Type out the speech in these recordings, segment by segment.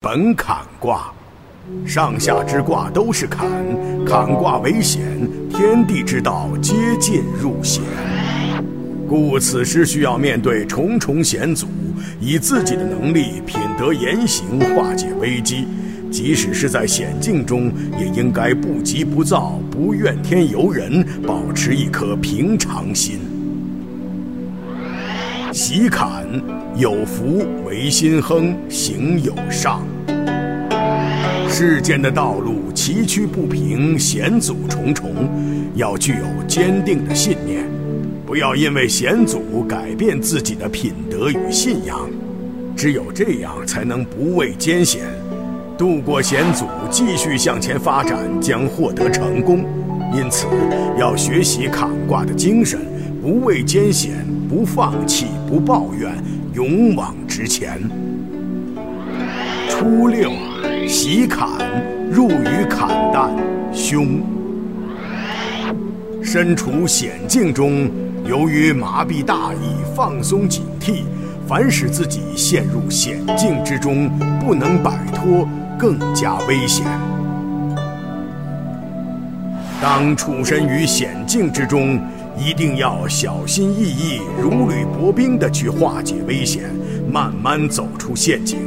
本坎卦，上下之卦都是坎，坎卦为险，天地之道皆进入险，故此时需要面对重重险阻，以自己的能力、品德、言行化解危机。即使是在险境中，也应该不急不躁，不怨天尤人，保持一颗平常心。喜坎，有福为心亨，行有上。世间的道路崎岖不平，险阻重重，要具有坚定的信念，不要因为险阻改变自己的品德与信仰。只有这样，才能不畏艰险，度过险阻，继续向前发展，将获得成功。因此，要学习坎卦的精神，不畏艰险，不放弃，不抱怨，勇往直前。初六。喜坎入于坎旦，凶。身处险境中，由于麻痹大意、放松警惕，反使自己陷入险境之中，不能摆脱，更加危险。当处身于险境之中，一定要小心翼翼、如履薄冰地去化解危险，慢慢走出陷阱。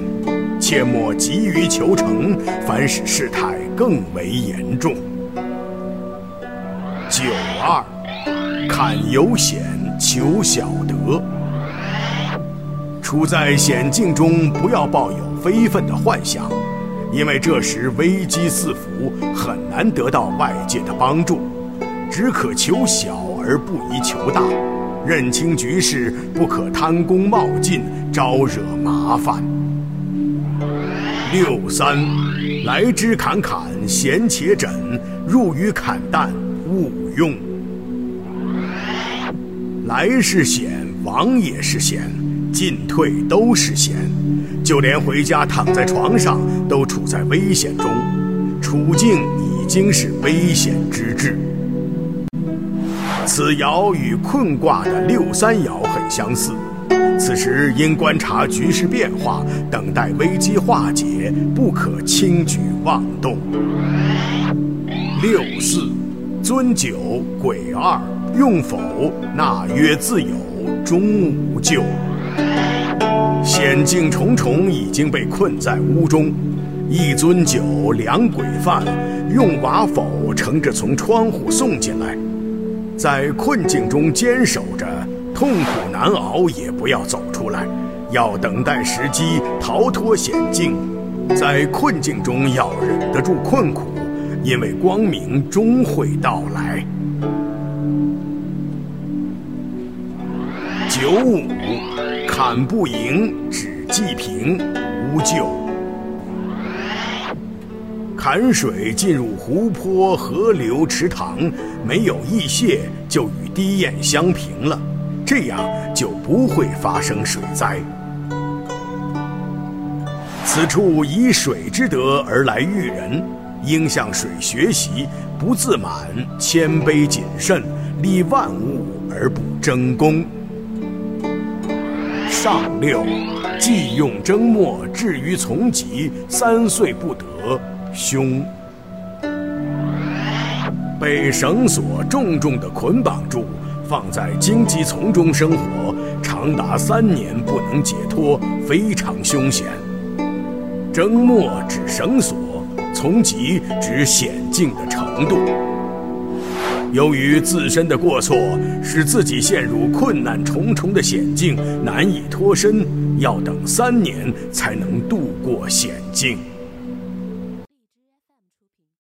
切莫急于求成，反使事态更为严重。九二，坎有险，求小得。处在险境中，不要抱有非分的幻想，因为这时危机四伏，很难得到外界的帮助。只可求小而不宜求大，认清局势，不可贪功冒进，招惹麻烦。六三，来之坎坎，险且枕；入于坎旦，勿用。来是险，往也是险，进退都是险，就连回家躺在床上，都处在危险中，处境已经是危险之至。此爻与困卦的六三爻很相似。此时应观察局势变化，等待危机化解，不可轻举妄动。六四，尊九，鬼二，用否？纳曰自有，终无咎。险境重重，已经被困在屋中，一尊酒，两鬼饭，用瓦否乘着从窗户送进来，在困境中坚守着。痛苦难熬也不要走出来，要等待时机逃脱险境，在困境中要忍得住困苦，因为光明终会到来。九五，坎不盈，只济平，无咎。坎水进入湖泊、河流、池塘，没有溢泄，就与堤堰相平了。这样就不会发生水灾。此处以水之德而来育人，应向水学习，不自满，谦卑谨慎，利万物而不争功。上六，既用征末，至于从疾，三岁不得，凶。被绳索重重的捆绑住。放在荆棘丛中生活，长达三年不能解脱，非常凶险。征末指绳索，从疾指险境的程度。由于自身的过错，使自己陷入困难重重的险境，难以脱身，要等三年才能度过险境。